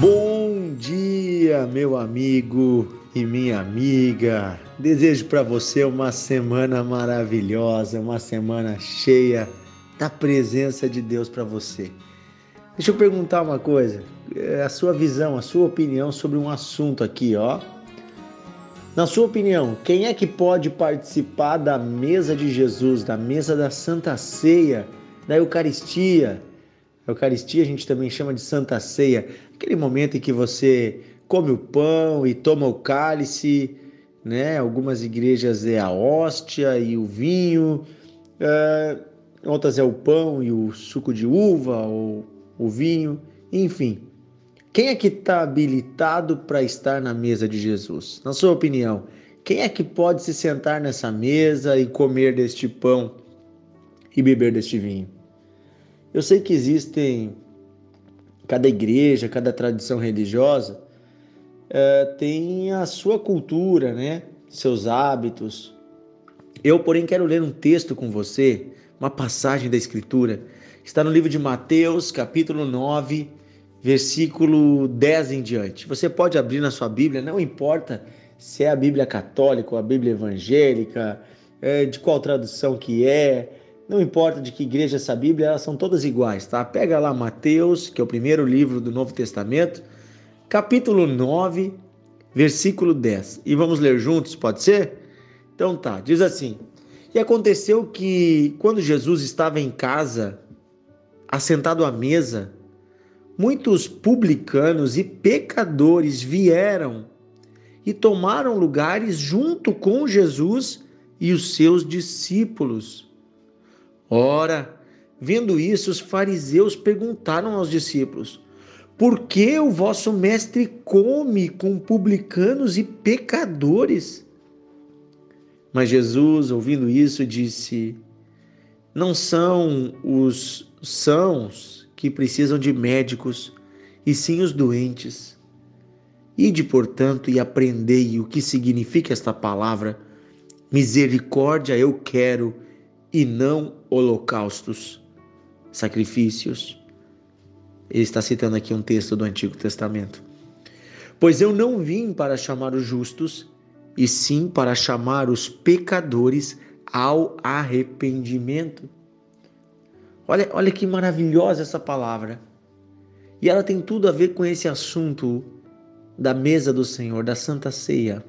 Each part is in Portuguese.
Bom dia, meu amigo e minha amiga. Desejo para você uma semana maravilhosa, uma semana cheia da presença de Deus para você. Deixa eu perguntar uma coisa, é a sua visão, a sua opinião sobre um assunto aqui, ó. Na sua opinião, quem é que pode participar da mesa de Jesus, da mesa da Santa Ceia, da Eucaristia? Eucaristia a gente também chama de Santa Ceia, aquele momento em que você come o pão e toma o cálice, né? Algumas igrejas é a hóstia e o vinho, uh, outras é o pão e o suco de uva ou o vinho, enfim. Quem é que está habilitado para estar na mesa de Jesus? Na sua opinião, quem é que pode se sentar nessa mesa e comer deste pão e beber deste vinho? Eu sei que existem, cada igreja, cada tradição religiosa é, tem a sua cultura, né? Seus hábitos. Eu, porém, quero ler um texto com você, uma passagem da Escritura, está no livro de Mateus, capítulo 9, versículo 10 em diante. Você pode abrir na sua Bíblia, não importa se é a Bíblia católica ou a Bíblia evangélica, é, de qual tradução que é, não importa de que igreja essa Bíblia, elas são todas iguais, tá? Pega lá Mateus, que é o primeiro livro do Novo Testamento, capítulo 9, versículo 10. E vamos ler juntos, pode ser? Então tá, diz assim: E aconteceu que quando Jesus estava em casa, assentado à mesa, muitos publicanos e pecadores vieram e tomaram lugares junto com Jesus e os seus discípulos. Ora, vendo isso, os fariseus perguntaram aos discípulos: Por que o vosso mestre come com publicanos e pecadores? Mas Jesus, ouvindo isso, disse: Não são os sãos que precisam de médicos, e sim os doentes. Ide, portanto, e aprendei o que significa esta palavra: misericórdia eu quero e não holocaustos, sacrifícios. Ele está citando aqui um texto do Antigo Testamento. Pois eu não vim para chamar os justos, e sim para chamar os pecadores ao arrependimento. Olha, olha que maravilhosa essa palavra. E ela tem tudo a ver com esse assunto da mesa do Senhor, da Santa Ceia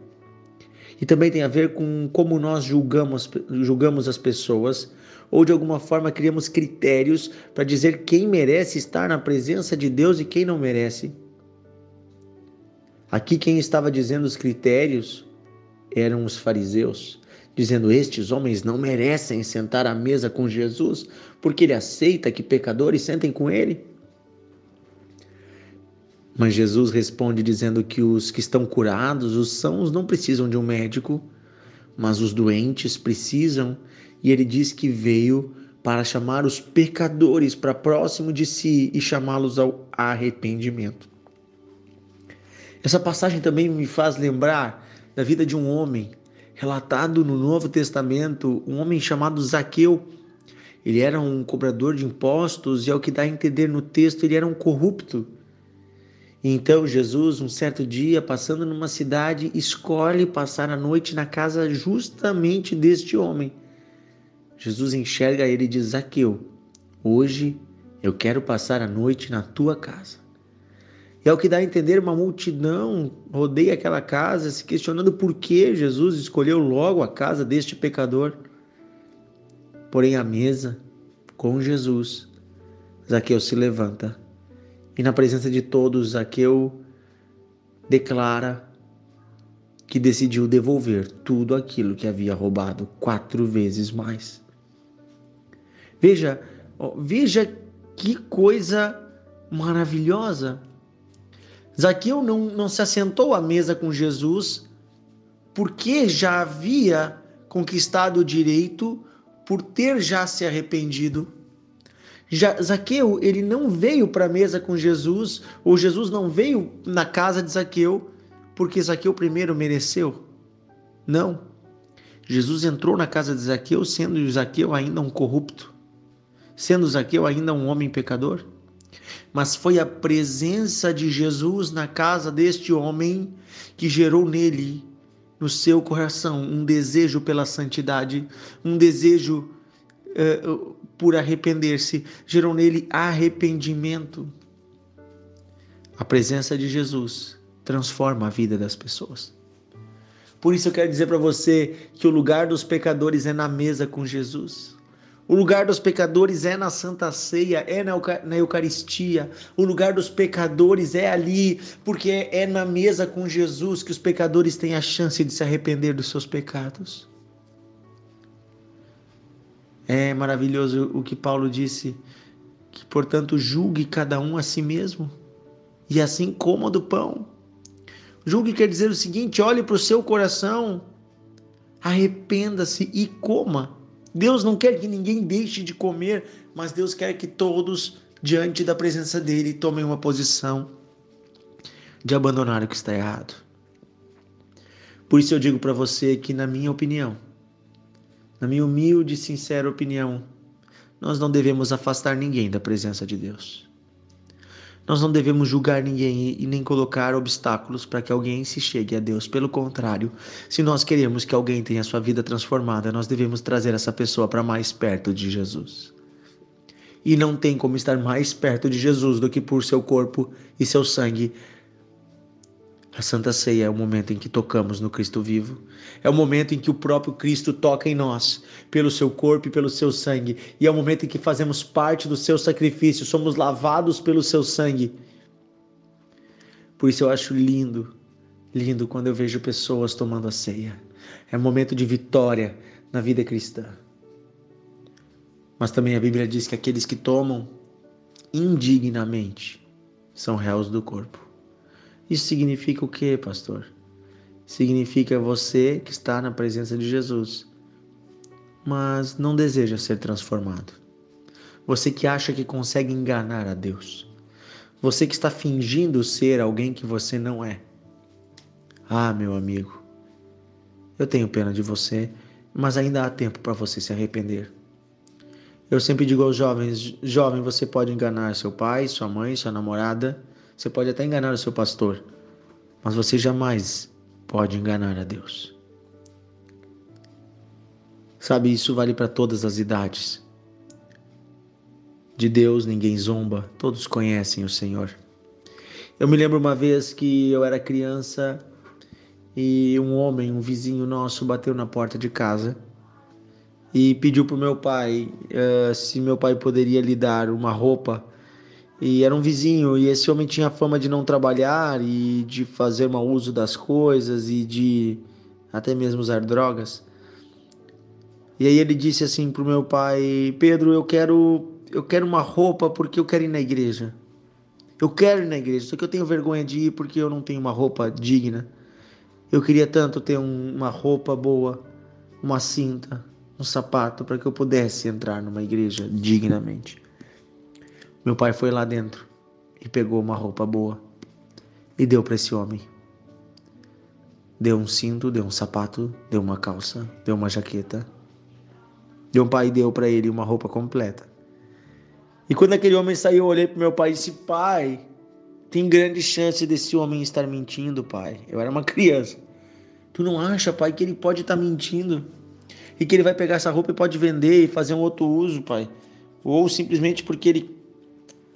e também tem a ver com como nós julgamos, julgamos as pessoas ou de alguma forma criamos critérios para dizer quem merece estar na presença de Deus e quem não merece. Aqui quem estava dizendo os critérios eram os fariseus, dizendo: Estes homens não merecem sentar à mesa com Jesus, porque ele aceita que pecadores sentem com ele. Mas Jesus responde dizendo que os que estão curados, os sãos, não precisam de um médico, mas os doentes precisam. E ele diz que veio para chamar os pecadores para próximo de si e chamá-los ao arrependimento. Essa passagem também me faz lembrar da vida de um homem relatado no Novo Testamento, um homem chamado Zaqueu. Ele era um cobrador de impostos e, ao que dá a entender no texto, ele era um corrupto. Então Jesus, um certo dia, passando numa cidade, escolhe passar a noite na casa justamente deste homem. Jesus enxerga ele e diz: Zaqueu, hoje eu quero passar a noite na tua casa. E ao que dá a entender, uma multidão rodeia aquela casa, se questionando por que Jesus escolheu logo a casa deste pecador. Porém, à mesa, com Jesus, Zaqueu se levanta e na presença de todos, Zaqueu declara que decidiu devolver tudo aquilo que havia roubado quatro vezes mais. Veja, veja que coisa maravilhosa. Zaqueu não, não se assentou à mesa com Jesus porque já havia conquistado o direito por ter já se arrependido já, Zaqueu, ele não veio para a mesa com Jesus, ou Jesus não veio na casa de Zaqueu, porque Zaqueu primeiro mereceu. Não. Jesus entrou na casa de Zaqueu, sendo Zaqueu ainda um corrupto, sendo Zaqueu ainda um homem pecador. mas foi a presença de Jesus na casa deste homem que gerou nele, no seu coração, um desejo pela santidade, um desejo uh, por arrepender-se, gerou nele arrependimento. A presença de Jesus transforma a vida das pessoas. Por isso eu quero dizer para você que o lugar dos pecadores é na mesa com Jesus. O lugar dos pecadores é na Santa Ceia, é na Eucaristia. O lugar dos pecadores é ali, porque é na mesa com Jesus que os pecadores têm a chance de se arrepender dos seus pecados. É maravilhoso o que Paulo disse, que portanto julgue cada um a si mesmo, e assim coma do pão. Julgue quer dizer o seguinte: olhe para o seu coração, arrependa-se e coma. Deus não quer que ninguém deixe de comer, mas Deus quer que todos, diante da presença dele, tomem uma posição de abandonar o que está errado. Por isso eu digo para você que, na minha opinião, na minha humilde e sincera opinião, nós não devemos afastar ninguém da presença de Deus. Nós não devemos julgar ninguém e nem colocar obstáculos para que alguém se chegue a Deus. Pelo contrário, se nós queremos que alguém tenha sua vida transformada, nós devemos trazer essa pessoa para mais perto de Jesus. E não tem como estar mais perto de Jesus do que por seu corpo e seu sangue a Santa Ceia é o momento em que tocamos no Cristo vivo. É o momento em que o próprio Cristo toca em nós, pelo seu corpo e pelo seu sangue. E é o momento em que fazemos parte do seu sacrifício, somos lavados pelo seu sangue. Por isso eu acho lindo, lindo quando eu vejo pessoas tomando a ceia. É um momento de vitória na vida cristã. Mas também a Bíblia diz que aqueles que tomam indignamente são réus do corpo. Isso significa o que, pastor? Significa você que está na presença de Jesus, mas não deseja ser transformado. Você que acha que consegue enganar a Deus. Você que está fingindo ser alguém que você não é. Ah, meu amigo, eu tenho pena de você, mas ainda há tempo para você se arrepender. Eu sempre digo aos jovens: jovem, você pode enganar seu pai, sua mãe, sua namorada, você pode até enganar o seu pastor, mas você jamais pode enganar a Deus. Sabe, isso vale para todas as idades. De Deus ninguém zomba, todos conhecem o Senhor. Eu me lembro uma vez que eu era criança e um homem, um vizinho nosso, bateu na porta de casa e pediu para o meu pai uh, se meu pai poderia lhe dar uma roupa e era um vizinho e esse homem tinha fama de não trabalhar e de fazer mau uso das coisas e de até mesmo usar drogas. E aí ele disse assim pro meu pai: "Pedro, eu quero eu quero uma roupa porque eu quero ir na igreja. Eu quero ir na igreja, só que eu tenho vergonha de ir porque eu não tenho uma roupa digna. Eu queria tanto ter um, uma roupa boa, uma cinta, um sapato para que eu pudesse entrar numa igreja dignamente." Meu pai foi lá dentro e pegou uma roupa boa e deu para esse homem. Deu um cinto, deu um sapato, deu uma calça, deu uma jaqueta. Meu pai deu para ele uma roupa completa. E quando aquele homem saiu, eu olhei para meu pai e disse: Pai, tem grande chance desse homem estar mentindo, pai. Eu era uma criança. Tu não acha, pai, que ele pode estar mentindo? E que ele vai pegar essa roupa e pode vender e fazer um outro uso, pai? Ou simplesmente porque ele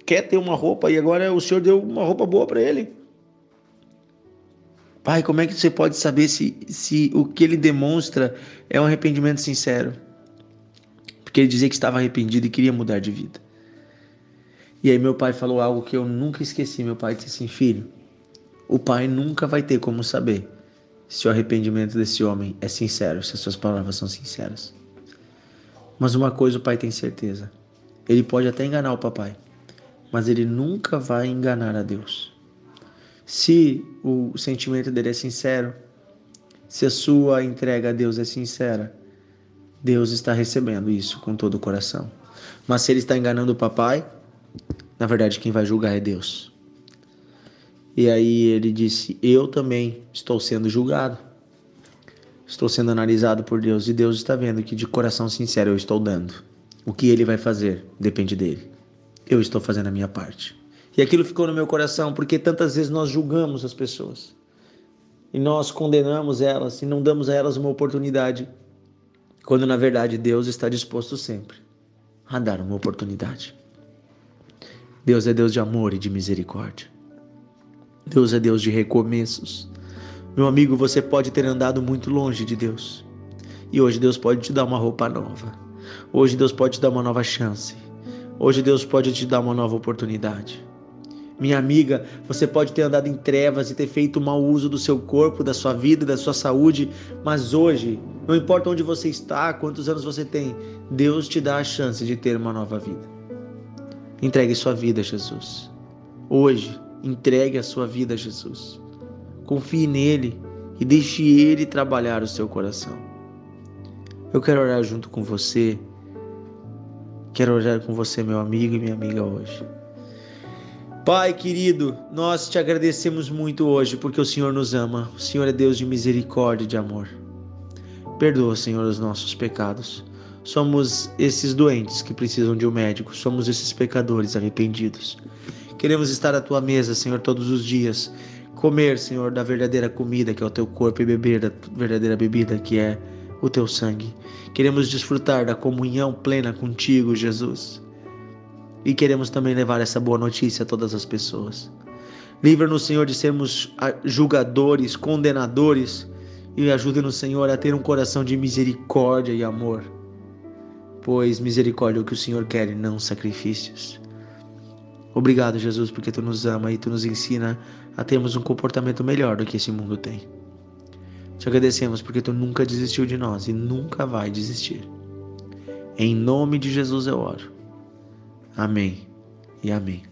quer ter uma roupa e agora o Senhor deu uma roupa boa para ele. Pai, como é que você pode saber se, se o que ele demonstra é um arrependimento sincero? Porque ele dizia que estava arrependido e queria mudar de vida. E aí meu pai falou algo que eu nunca esqueci. Meu pai disse assim, filho, o pai nunca vai ter como saber se o arrependimento desse homem é sincero, se as suas palavras são sinceras. Mas uma coisa o pai tem certeza: ele pode até enganar o papai, mas ele nunca vai enganar a Deus. Se o sentimento dele é sincero, se a sua entrega a Deus é sincera, Deus está recebendo isso com todo o coração. Mas se ele está enganando o papai, na verdade quem vai julgar é Deus. E aí ele disse: Eu também estou sendo julgado. Estou sendo analisado por Deus e Deus está vendo que de coração sincero eu estou dando. O que ele vai fazer depende dele. Eu estou fazendo a minha parte. E aquilo ficou no meu coração porque tantas vezes nós julgamos as pessoas e nós condenamos elas e não damos a elas uma oportunidade, quando na verdade Deus está disposto sempre a dar uma oportunidade. Deus é Deus de amor e de misericórdia. Deus é Deus de recomeços. Meu amigo, você pode ter andado muito longe de Deus. E hoje Deus pode te dar uma roupa nova. Hoje Deus pode te dar uma nova chance. Hoje Deus pode te dar uma nova oportunidade. Minha amiga, você pode ter andado em trevas e ter feito mau uso do seu corpo, da sua vida, da sua saúde, mas hoje, não importa onde você está, quantos anos você tem, Deus te dá a chance de ter uma nova vida. Entregue sua vida a Jesus. Hoje, entregue a sua vida a Jesus. Confie nele e deixe ele trabalhar o seu coração. Eu quero orar junto com você. Quero orar com você, meu amigo e minha amiga, hoje. Pai querido, nós te agradecemos muito hoje porque o Senhor nos ama. O Senhor é Deus de misericórdia e de amor. Perdoa, Senhor, os nossos pecados. Somos esses doentes que precisam de um médico, somos esses pecadores arrependidos. Queremos estar à tua mesa, Senhor, todos os dias comer, Senhor, da verdadeira comida que é o teu corpo e beber da verdadeira bebida que é o teu sangue. Queremos desfrutar da comunhão plena contigo, Jesus. E queremos também levar essa boa notícia a todas as pessoas. Livra-nos, Senhor, de sermos julgadores, condenadores e ajude-nos, Senhor, a ter um coração de misericórdia e amor. Pois misericórdia é o que o Senhor quer e não sacrifícios. Obrigado, Jesus, porque tu nos ama e tu nos ensina a termos um comportamento melhor do que esse mundo tem. Te agradecemos porque tu nunca desistiu de nós e nunca vai desistir. Em nome de Jesus eu oro. Amém e amém.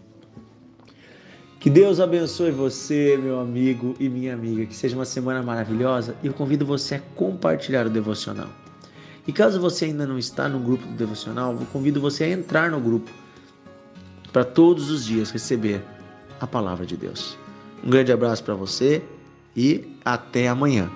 Que Deus abençoe você, meu amigo e minha amiga. Que seja uma semana maravilhosa e eu convido você a compartilhar o devocional. E caso você ainda não está no grupo do devocional, eu convido você a entrar no grupo para todos os dias receber a palavra de Deus. Um grande abraço para você e até amanhã.